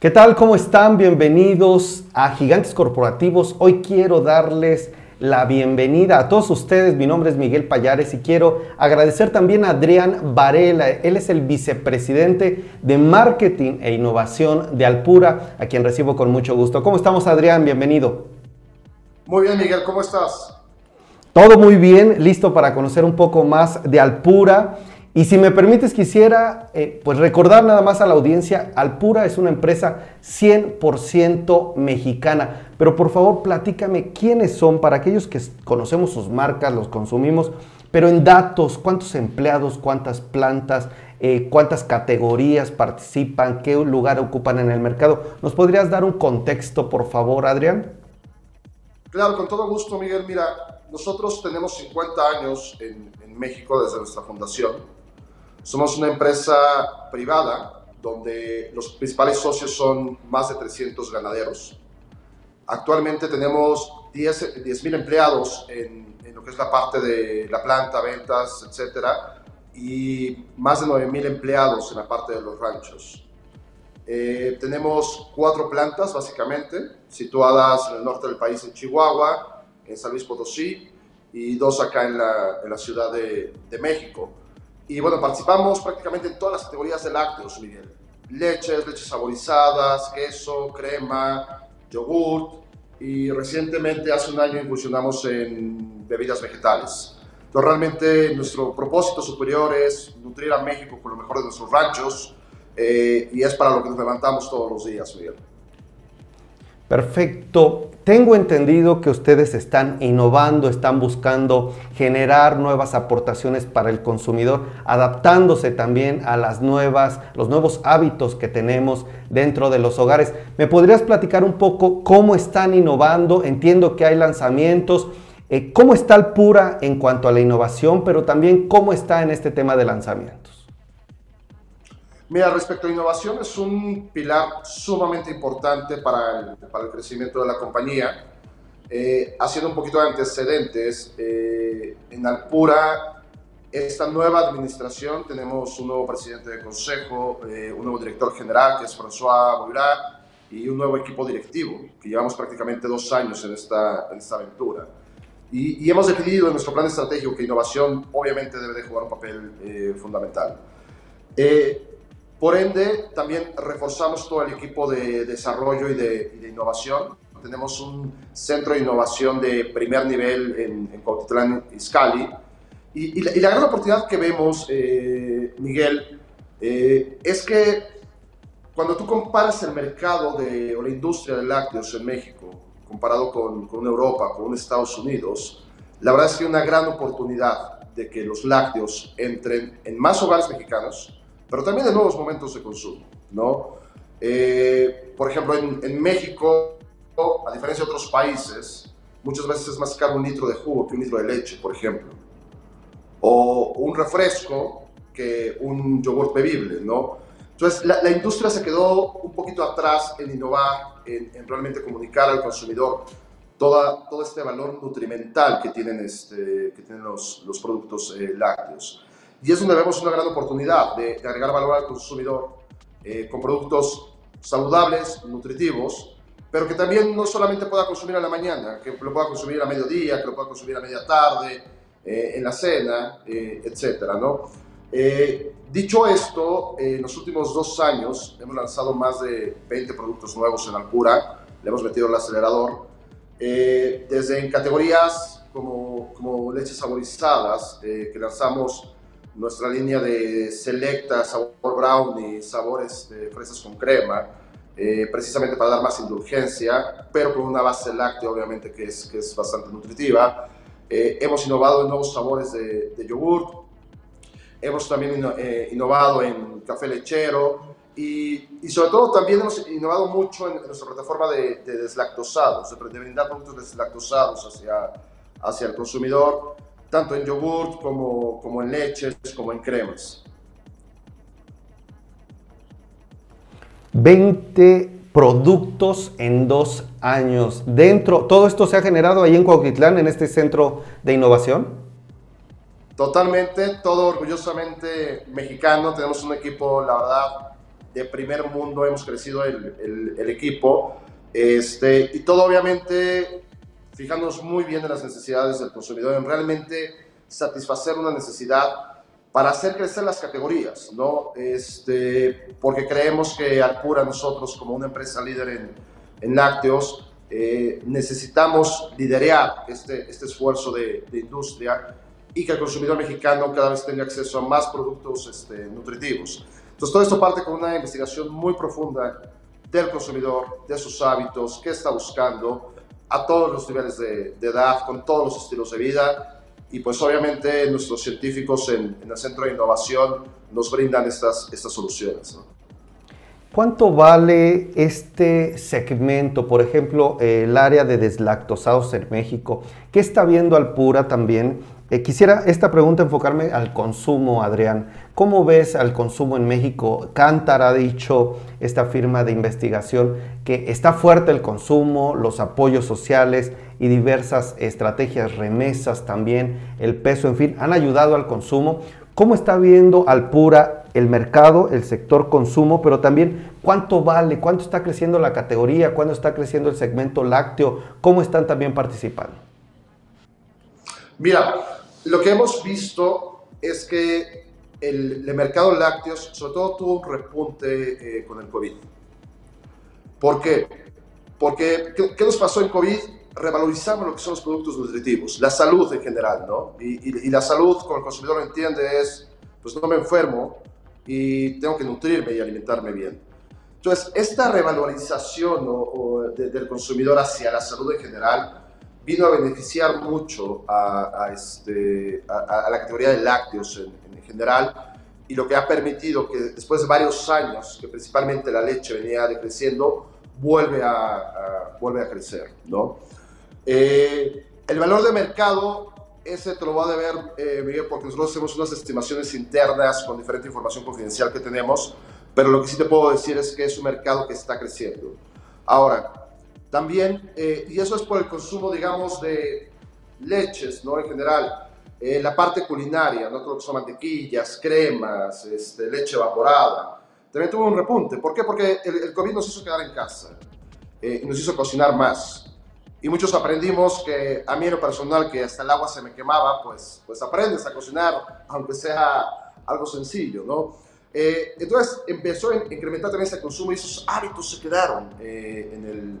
¿Qué tal? ¿Cómo están? Bienvenidos a Gigantes Corporativos. Hoy quiero darles la bienvenida a todos ustedes. Mi nombre es Miguel Payares y quiero agradecer también a Adrián Varela. Él es el vicepresidente de Marketing e Innovación de Alpura, a quien recibo con mucho gusto. ¿Cómo estamos, Adrián? Bienvenido. Muy bien, Miguel. ¿Cómo estás? Todo muy bien, listo para conocer un poco más de Alpura y si me permites, quisiera eh, pues recordar nada más a la audiencia, Alpura es una empresa 100% mexicana, pero por favor platícame quiénes son para aquellos que conocemos sus marcas, los consumimos, pero en datos, cuántos empleados, cuántas plantas, eh, cuántas categorías participan, qué lugar ocupan en el mercado. ¿Nos podrías dar un contexto, por favor, Adrián? Claro, con todo gusto, Miguel. Mira, nosotros tenemos 50 años en, en México desde nuestra fundación somos una empresa privada donde los principales socios son más de 300 ganaderos. Actualmente tenemos 10.000 10, empleados en, lo que es la parte de la planta, ventas, etcétera, y más de 9.000 empleados en la parte de los ranchos. Eh, tenemos cuatro plantas básicamente, situadas en el norte del país, en Chihuahua, en San Luis Potosí, y dos acá en la, Ciudad de México. Y bueno, participamos prácticamente en todas las categorías de lácteos, Miguel. Leches, leches saborizadas, queso, crema, yogurt. Y recientemente, hace un año, incursionamos en bebidas vegetales. Entonces, realmente nuestro propósito superior es nutrir a México con lo mejor de nuestros ranchos. Eh, y es para lo que nos levantamos todos los días, Miguel. Perfecto. Tengo entendido que ustedes están innovando, están buscando generar nuevas aportaciones para el consumidor, adaptándose también a las nuevas, los nuevos hábitos que tenemos dentro de los hogares. ¿Me podrías platicar un poco cómo están innovando? Entiendo que hay lanzamientos. Eh, ¿Cómo está el Pura en cuanto a la innovación, pero también cómo está en este tema de lanzamientos? Mira, respecto a innovación, es un pilar sumamente importante para el, para el crecimiento de la compañía. Eh, haciendo un poquito de antecedentes, eh, en Alpura, esta nueva administración, tenemos un nuevo presidente de consejo, eh, un nuevo director general, que es François Boirá, y un nuevo equipo directivo, que llevamos prácticamente dos años en esta, en esta aventura. Y, y, hemos definido en nuestro plan estratégico que innovación obviamente debe de jugar un papel eh, fundamental. Eh, por ende, también reforzamos todo el equipo de desarrollo y de, y de innovación. Tenemos un centro de innovación de primer nivel en, en Cuautitlán. Y, y, la, y, la, gran oportunidad que vemos, eh, Miguel, eh, es que cuando tú comparas el mercado de, o la industria de lácteos en México, comparado con, con Europa, con Estados Unidos, la verdad es que hay una gran oportunidad de que los lácteos entren en más hogares mexicanos, pero también de nuevos momentos de consumo, ¿no? Eh, por ejemplo, en, en, México, a diferencia de otros países, muchas veces es más caro un litro de jugo que un litro de leche, por ejemplo. O un refresco que un yogur bebible, ¿no? Entonces, la, la, industria se quedó un poquito atrás en innovar, en, en realmente comunicar al consumidor toda, todo este valor nutrimental que tienen, este, que tienen los, los productos eh, lácteos. Y es donde vemos una gran oportunidad de, de agregar valor al consumidor eh, con productos saludables, nutritivos, pero que también no solamente pueda consumir a la mañana, que lo pueda consumir a mediodía, que lo pueda consumir a media tarde, eh, en la cena, eh, etcétera, ¿no? Eh, dicho esto, en los últimos dos años hemos lanzado más de 20 productos nuevos en Alpura, le hemos metido el acelerador, eh, desde en categorías como, como leches saborizadas, que lanzamos nuestra línea de selecta, sabor brownie, sabores de fresas con crema, eh, precisamente para dar más indulgencia, pero con una base láctea obviamente que es, que es bastante nutritiva. Eh, hemos innovado en nuevos sabores de, yogur, hemos también eh, innovado en café lechero y, y, sobre todo también hemos innovado mucho en, nuestra plataforma de, de deslactosados, de, de brindar productos deslactosados hacia, hacia el consumidor tanto en yogurt como, como en leches, como en cremas. 20 productos en dos años. Dentro, ¿todo esto se ha generado ahí en Cuautitlán, en este centro de innovación? Totalmente, todo orgullosamente mexicano. Tenemos un equipo, la verdad, de primer mundo hemos crecido el, el, equipo. Este, y todo obviamente fijándonos muy bien en las necesidades del consumidor, en realmente satisfacer una necesidad para hacer crecer las categorías, ¿no? Este, porque creemos que Alpura, nosotros como una empresa líder en, en lácteos, eh, necesitamos liderar este, este esfuerzo de, de, industria y que el consumidor mexicano cada vez tenga acceso a más productos este, nutritivos. Entonces, todo esto parte con una investigación muy profunda del consumidor, de sus hábitos, qué está buscando, a todos los niveles de, de edad, con todos los estilos de vida y pues obviamente nuestros científicos en, el Centro de Innovación nos brindan estas, estas soluciones. ¿Cuánto vale este segmento, por ejemplo, el área de deslactosados en México? ¿Qué está viendo Alpura también? Eh, quisiera esta pregunta enfocarme al consumo, Adrián. ¿Cómo ves al consumo en México? Cantar ha dicho, esta firma de investigación, que está fuerte el consumo, los apoyos sociales y diversas estrategias, remesas también, el peso, en fin, han ayudado al consumo. ¿Cómo está viendo Alpura el mercado, el sector consumo, pero también cuánto vale, cuánto está creciendo la categoría, cuánto está creciendo el segmento lácteo, cómo están también participando? Mira, lo que hemos visto es que el, mercado lácteos, sobre todo, tuvo un repunte eh, con el COVID. ¿Por qué? Porque, ¿qué, nos pasó en COVID? Revalorizamos lo que son los productos nutritivos, la salud en general, ¿no? Y, la salud, como el consumidor entiende, es, pues no me enfermo y tengo que nutrirme y alimentarme bien. Entonces, esta revalorización del consumidor hacia la salud en general vino a beneficiar mucho a, este, a, la categoría de lácteos en, general y lo que ha permitido que después de varios años, que principalmente la leche venía decreciendo, vuelve a, vuelve a crecer. ¿no? Eh, el valor de mercado, ese te lo voy a deber, eh, Miguel, porque nosotros hacemos unas estimaciones internas con diferente información confidencial que tenemos, pero lo que sí te puedo decir es que es un mercado que está creciendo. Ahora, también, eh, y eso es por el consumo, digamos, de leches, ¿no? En general, eh, la parte culinaria, ¿no? Todo lo que son mantequillas, cremas, este, leche evaporada, también tuvo un repunte. ¿Por qué? Porque el, COVID nos hizo quedar en casa eh, nos hizo cocinar más. Y muchos aprendimos que, a mí en lo personal, que hasta el agua se me quemaba, pues, pues aprendes a cocinar, aunque sea algo sencillo, ¿no? entonces empezó a incrementar también ese consumo y esos hábitos se quedaron en el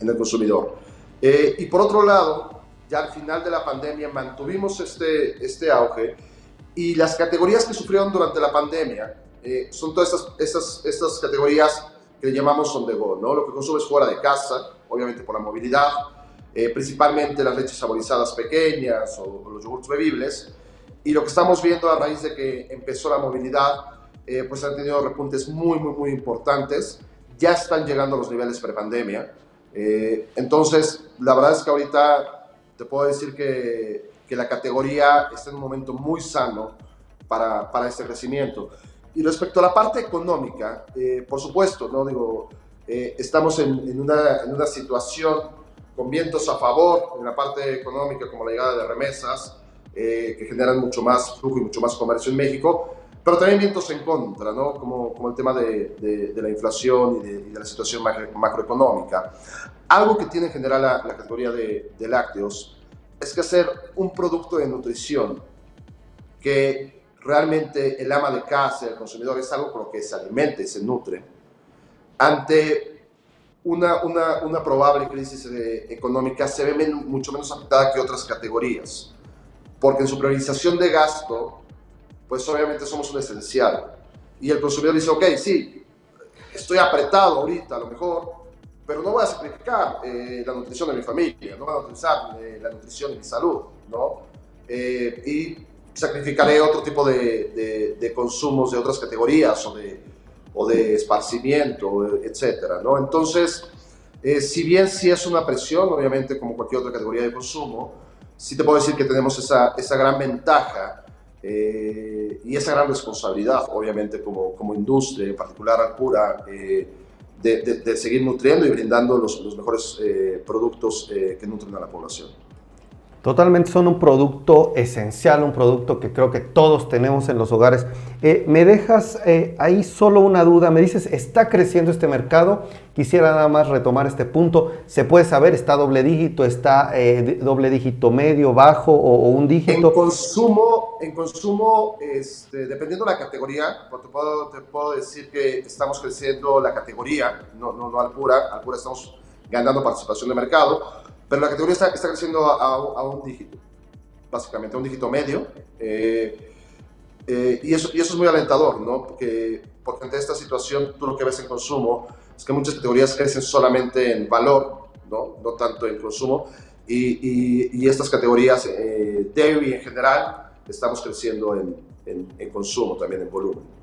en el consumidor. Eh, y por otro lado, ya al final de la pandemia mantuvimos este, este auge y las categorías que sufrieron durante la pandemia eh, son todas estas, estas, estas categorías que llamamos on the go, ¿no? Lo que consumes fuera de casa, obviamente por la movilidad, eh, principalmente las leches saborizadas pequeñas o, los yogurts bebibles. Y lo que estamos viendo a raíz de que empezó la movilidad, pues han tenido repuntes muy, muy, muy importantes. Ya están llegando a los niveles prepandemia. Eh, entonces, la verdad es que ahorita te puedo decir que, que, la categoría está en un momento muy sano para, para este crecimiento. Y respecto a la parte económica, eh, por supuesto, ¿no? Digo, eh, estamos en, en, una, en, una, situación con vientos a favor en la parte económica, como la llegada de remesas, que generan mucho más flujo y mucho más comercio en México, pero también vientos en contra, ¿no? como, como el tema de, de, la inflación y de, la situación macroeconómica. Algo que tiene en general la, la categoría de, lácteos es que hacer un producto de nutrición que realmente el ama de casa, el consumidor, es algo con lo que se alimenta y se nutre, ante una, una, una probable crisis económica se ve mucho menos afectada que otras categorías, porque en su priorización de gasto pues obviamente somos un esencial. Y el consumidor dice, ok, sí, estoy apretado ahorita a lo mejor, pero no voy a sacrificar eh, la nutrición de mi familia, no voy a utilizar eh, la nutrición de mi salud, ¿no? Eh, y sacrificaré otro tipo de, de, consumos de otras categorías o de, o de esparcimiento, etcétera, ¿no? Entonces, si bien sí es una presión, obviamente como cualquier otra categoría de consumo, sí te puedo decir que tenemos esa, esa gran ventaja eh, y esa gran responsabilidad, obviamente, como, como industria, en particular Alpura, eh, de, seguir nutriendo y brindando los, los mejores eh, productos que nutren a la población. Totalmente son un producto esencial, un producto que creo que todos tenemos en los hogares. Eh, me dejas eh, ahí solo una duda, me dices, ¿está creciendo este mercado? Quisiera nada más retomar este punto. ¿Se puede saber, está doble dígito, está eh, doble dígito medio, bajo o, un dígito? En consumo, en consumo este, dependiendo de la categoría, te puedo, te puedo decir que estamos creciendo la categoría, no, no, no Alpura, Alpura estamos ganando participación de mercado pero la categoría está, está creciendo a, un dígito, básicamente, a un dígito medio. Eh, eh, y, eso, y eso es muy alentador, ¿no? Porque, porque ante esta situación, tú lo que ves en consumo es que muchas categorías crecen solamente en valor, ¿no? No tanto en consumo. Y, y, estas categorías, eh, dairy en general, estamos creciendo en, en, en consumo, también en volumen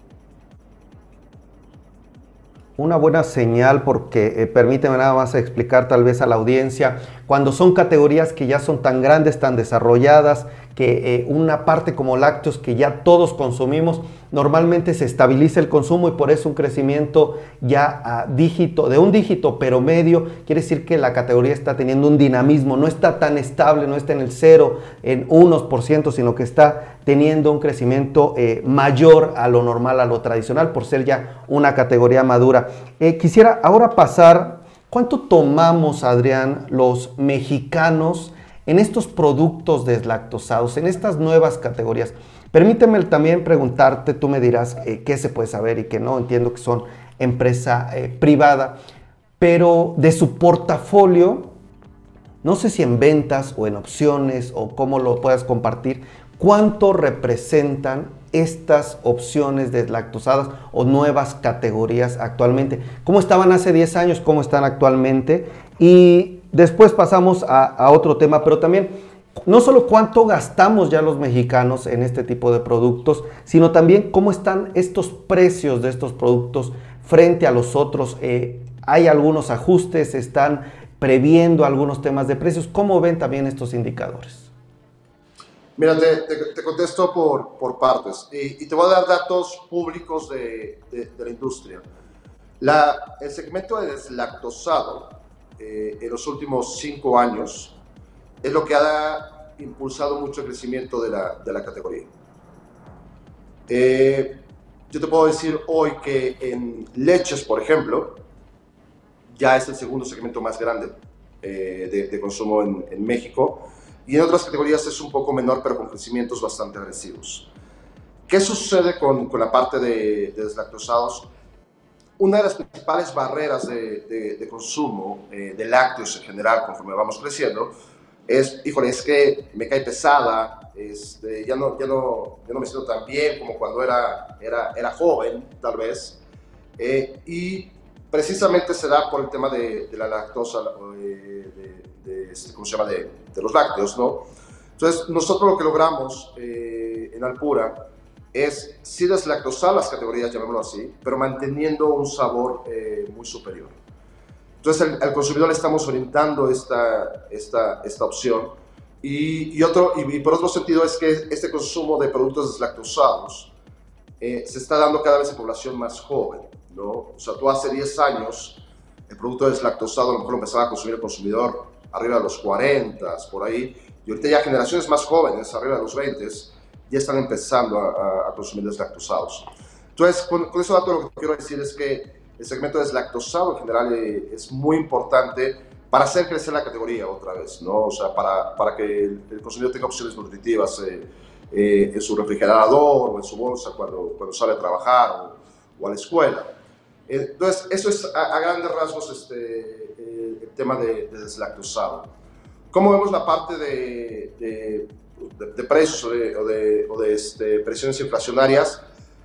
una buena señal porque eh, permíteme nada más explicar tal vez a la audiencia, cuando son categorías que ya son tan grandes, tan desarrolladas, que eh, una parte como lácteos que ya todos consumimos, normalmente se estabiliza el consumo y por eso un crecimiento ya a dígito, de un dígito pero medio, quiere decir que la categoría está teniendo un dinamismo, no está tan estable, no está en el cero, en unos por ciento, sino que está teniendo un crecimiento eh, mayor a lo normal, a lo tradicional, por ser ya una categoría madura. Eh, quisiera ahora pasar, ¿cuánto tomamos, Adrián, los mexicanos? En estos productos deslactosados, en estas nuevas categorías. Permíteme también preguntarte, tú me dirás eh, qué se puede saber y qué no, entiendo que son empresa eh, privada, pero de su portafolio, no sé si en ventas o en opciones o cómo lo puedas compartir, cuánto representan estas opciones deslactosadas o nuevas categorías actualmente. ¿Cómo estaban hace 10 años? ¿Cómo están actualmente? Y Después pasamos a, otro tema, pero también no solo cuánto gastamos ya los mexicanos en este tipo de productos, sino también cómo están estos precios de estos productos frente a los otros. Eh, hay algunos ajustes, están previendo algunos temas de precios. ¿Cómo ven también estos indicadores? Mira, te, contesto por, por partes y, te voy a dar datos públicos de, de la industria. La, el segmento de deslactosado eh, en los últimos cinco años es lo que ha impulsado mucho el crecimiento de la, de la categoría. Eh, yo te puedo decir hoy que en leches, por ejemplo, ya es el segundo segmento más grande eh, de, consumo en, en, México y en otras categorías es un poco menor, pero con crecimientos bastante agresivos. ¿Qué sucede con, con la parte de, de deslactosados? Una de las principales barreras de, consumo eh, de lácteos en general, conforme vamos creciendo, es, híjole, es que me cae pesada, este, ya, no, ya, no, ya no me siento tan bien como cuando era, era, era joven, tal vez. Eh, y precisamente se da por el tema de, la lactosa, de, este, ¿cómo se llama?, de, los lácteos, ¿no? Entonces, nosotros lo que logramos eh, en Alpura es sí deslactosar las categorías, llamémoslo así, pero manteniendo un sabor eh, muy superior. Entonces al, consumidor le estamos orientando esta, esta, esta opción. Y, y otro, y, por otro sentido es que este consumo de productos deslactosados eh, se está dando cada vez en población más joven. ¿no? O sea, tú hace 10 años el producto deslactosado a lo mejor lo empezaba a consumir el consumidor arriba de los 40, por ahí, y ahorita ya generaciones más jóvenes, arriba de los 20, ya están empezando a, consumir deslactosados. Entonces, con, con eso dato lo que quiero decir es que el segmento deslactosado en general eh, es muy importante para hacer crecer la categoría otra vez, ¿no? O sea, para, para que el, consumidor tenga opciones nutritivas eh, eh, en su refrigerador o en su bolsa cuando, cuando sale a trabajar o, a la escuela. Entonces, eso es a, grandes rasgos este, el tema de, de, deslactosado. ¿Cómo vemos la parte de de, precios o de, o de, este, presiones inflacionarias,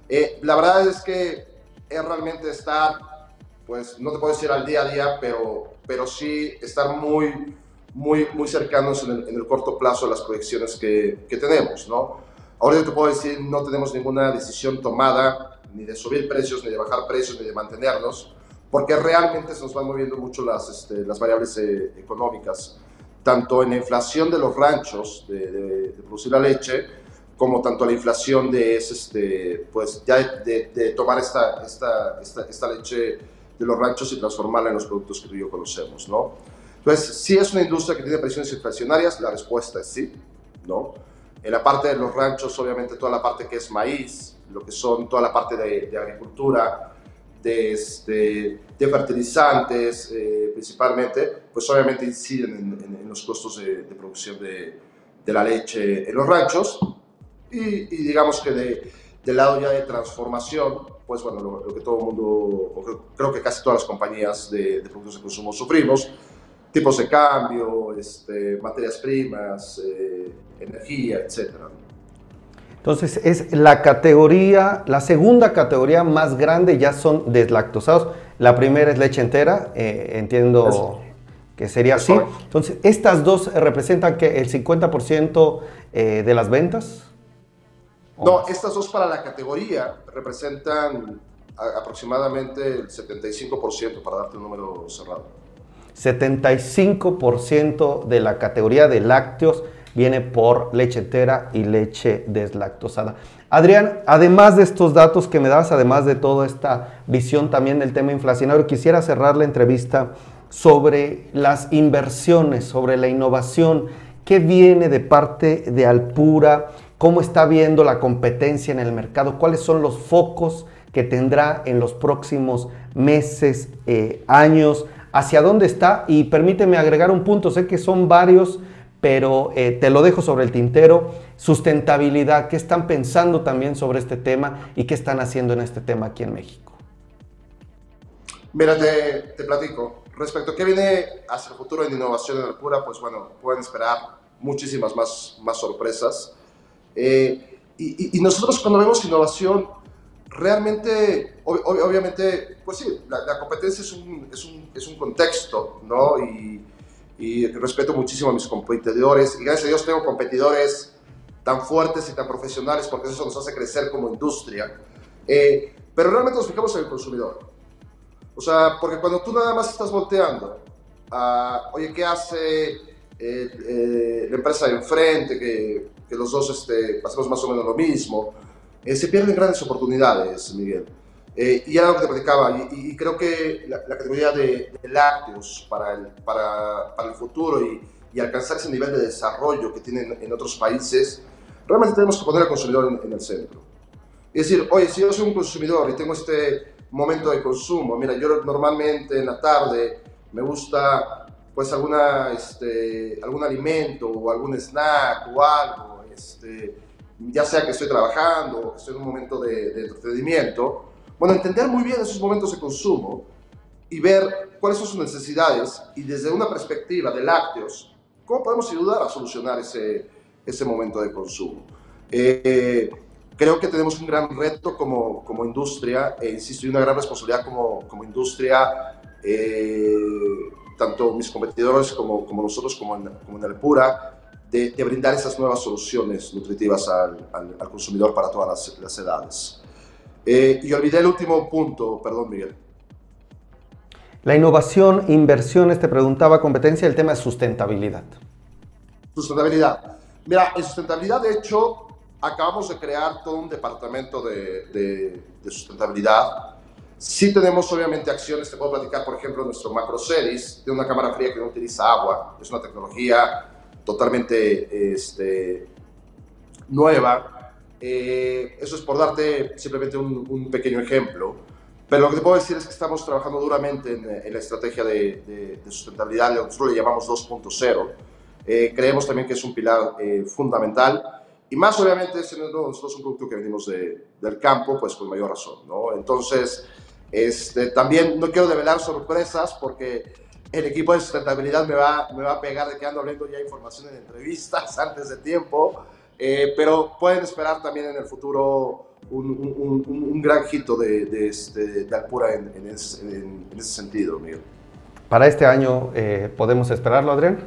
eh, la verdad es que es realmente estar, pues no te puedo decir al día a día, pero, pero sí estar muy, muy, muy cercanos en el, corto plazo a las proyecciones que, que tenemos, ¿no? Ahora yo te puedo decir, no tenemos ninguna decisión tomada, ni de subir precios, ni de bajar precios, ni de mantenernos, porque realmente se nos van moviendo mucho las, este, las variables eh, económicas tanto en la inflación de los ranchos de, producir la leche, como tanto la inflación de, este, pues ya de, tomar esta, esta, esta, esta, leche de los ranchos y transformarla en los productos que tú y yo conocemos, ¿no? Entonces, si es una industria que tiene presiones inflacionarias, la respuesta es sí, ¿no? En la parte de los ranchos, obviamente toda la parte que es maíz, lo que son toda la parte de, agricultura, de, este, de fertilizantes eh, principalmente, pues obviamente inciden en, los costos de, producción de, de, la leche en los ranchos. Y, digamos que de, del lado ya de transformación, pues bueno, lo, que todo el mundo, creo, que casi todas las compañías de, productos de consumo sufrimos, tipos de cambio, este, materias primas, eh, energía, etcétera. Entonces es la categoría, la segunda categoría más grande ya son deslactosados. La primera es leche entera, eh, entiendo que sería así. Entonces, estas dos representan que el 50% eh, de las ventas. No, estas dos para la categoría representan aproximadamente el 75% para darte un número cerrado. 75% de la categoría de lácteos viene por leche entera y leche deslactosada. Adrián, además de estos datos que me das, además de toda esta visión también del tema inflacionario, quisiera cerrar la entrevista sobre las inversiones, sobre la innovación, qué viene de parte de Alpura, cómo está viendo la competencia en el mercado, cuáles son los focos que tendrá en los próximos meses, eh, años, hacia dónde está y permíteme agregar un punto, sé que son varios pero eh, te lo dejo sobre el tintero. Sustentabilidad, ¿qué están pensando también sobre este tema y qué están haciendo en este tema aquí en México? Mira, te, platico. Respecto a qué viene hacia el futuro en innovación en Alpura, pues bueno, pueden esperar muchísimas más, más sorpresas. Eh, y, nosotros cuando vemos innovación, realmente, obviamente, pues sí, la, competencia es un, es un, es un contexto, ¿no? Y, y respeto muchísimo a mis competidores y gracias a Dios tengo competidores tan fuertes y tan profesionales porque eso nos hace crecer como industria. Eh, pero realmente nos fijamos en el consumidor. O sea, porque cuando tú nada más estás volteando a, oye, ¿qué hace eh, eh, la empresa de enfrente? Que, que los dos este, hacemos más o menos lo mismo. se pierden grandes oportunidades, Miguel. Eh, y era lo que te platicaba, y, creo que la, categoría de, lácteos para el, para, para el futuro y, y, alcanzar ese nivel de desarrollo que tienen en otros países, realmente tenemos que poner al consumidor en, el centro. Y decir, oye, si yo soy un consumidor y tengo este momento de consumo, mira, yo normalmente en la tarde me gusta pues alguna, este, algún alimento o algún snack o algo, este, ya sea que estoy trabajando o que estoy en un momento de, de entretenimiento, bueno, entender muy bien esos momentos de consumo y ver cuáles son sus necesidades y desde una perspectiva de lácteos, cómo podemos ayudar a solucionar ese, ese momento de consumo. Eh, creo que tenemos un gran reto como, como industria, e insisto, y una gran responsabilidad como, como industria, eh, tanto mis competidores como, como nosotros, como en, como en Alpura, de, de, brindar esas nuevas soluciones nutritivas al, al, consumidor para todas las, las edades. Eh, y olvidé el último punto, perdón Miguel. La innovación, inversiones, te preguntaba competencia, el tema de sustentabilidad. Sustentabilidad. Mira, en sustentabilidad, de hecho, acabamos de crear todo un departamento de, de, sustentabilidad. Sí tenemos obviamente acciones, te puedo platicar, por ejemplo, nuestro Macro Series, de una cámara fría que no utiliza agua, es una tecnología totalmente este, nueva, eh, eso es por darte simplemente un, pequeño ejemplo. Pero lo que te puedo decir es que estamos trabajando duramente en, la estrategia de, sustentabilidad, nosotros le llamamos 2.0. Eh, creemos también que es un pilar eh, fundamental y más obviamente siendo nosotros un producto que venimos del campo, pues con mayor razón. ¿no? Entonces, este, también no quiero develar sorpresas porque el equipo de sustentabilidad me va, me va a pegar de que ando hablando ya información en entrevistas antes de tiempo. Eh, pero pueden esperar también en el futuro un, gran hito de, de, este, de Alpura en, ese, sentido, Miguel. ¿Para este año eh, podemos esperarlo, Adrián?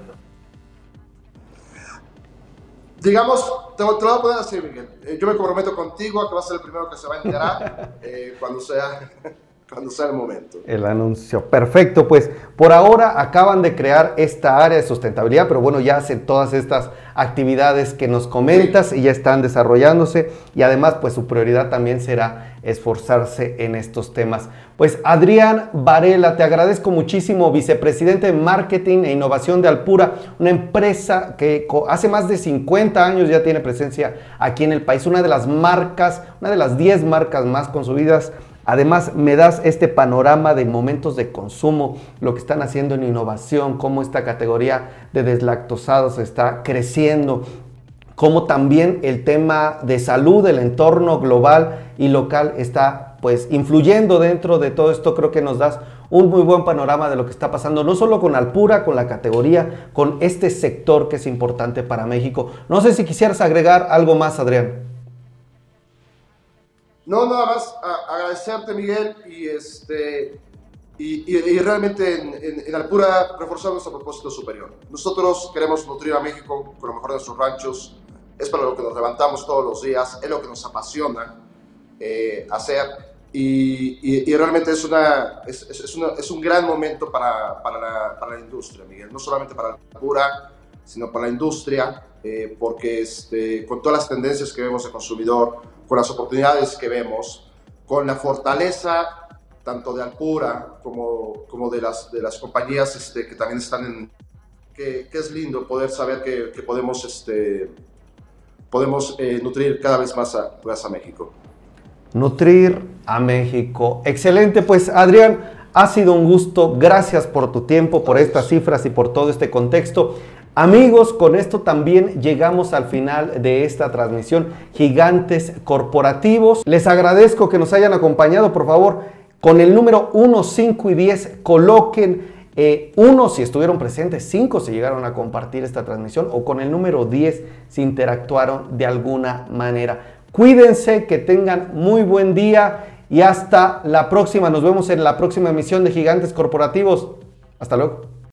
Digamos, te, lo voy a poner así, Miguel. Eh, yo me comprometo contigo a que va a ser el primero que se va a enterar cuando sea. Cuando sea el momento. El anuncio. Perfecto, pues por ahora acaban de crear esta área de sustentabilidad, pero bueno, ya hacen todas estas actividades que nos comentas y ya están desarrollándose y además pues su prioridad también será esforzarse en estos temas. Pues Adrián Varela, te agradezco muchísimo, vicepresidente de Marketing e Innovación de Alpura, una empresa que hace más de 50 años ya tiene presencia aquí en el país, una de las marcas, una de las 10 marcas más consumidas Además, me das este panorama de momentos de consumo, lo que están haciendo en innovación, cómo esta categoría de deslactosados está creciendo, cómo también el tema de salud, el entorno global y local está pues influyendo dentro de todo esto. Creo que nos das un muy buen panorama de lo que está pasando, no solo con Alpura, con la categoría, con este sector que es importante para México. No sé si quisieras agregar algo más, Adrián. No, nada más agradecerte, Miguel, y, este, y, realmente en, en, Alpura reforzar nuestro propósito superior. Nosotros queremos nutrir a México con lo mejor de nuestros ranchos, es para lo que nos levantamos todos los días, es lo que nos apasiona eh, hacer, y, realmente es, una, es, es, una, es, un gran momento para, para, la, para, la, industria, Miguel, no solamente para Alpura, sino para la industria, eh, porque este, con todas las tendencias que vemos de consumidor, con las oportunidades que vemos, con la fortaleza tanto de Alpura como, como de, las, de las compañías este, que también están en... Que, es lindo poder saber que, que podemos, este, podemos eh, nutrir cada vez más a, a México. Nutrir a México. Excelente, pues Adrián, ha sido un gusto. Gracias por tu tiempo, por estas cifras y por todo este contexto. Amigos, con esto también llegamos al final de esta transmisión Gigantes Corporativos. Les agradezco que nos hayan acompañado, por favor, con el número 1, 5 y 10 coloquen eh, uno si estuvieron presentes, cinco si llegaron a compartir esta transmisión o con el número 10 si interactuaron de alguna manera. Cuídense, que tengan muy buen día y hasta la próxima. Nos vemos en la próxima emisión de Gigantes Corporativos. Hasta luego.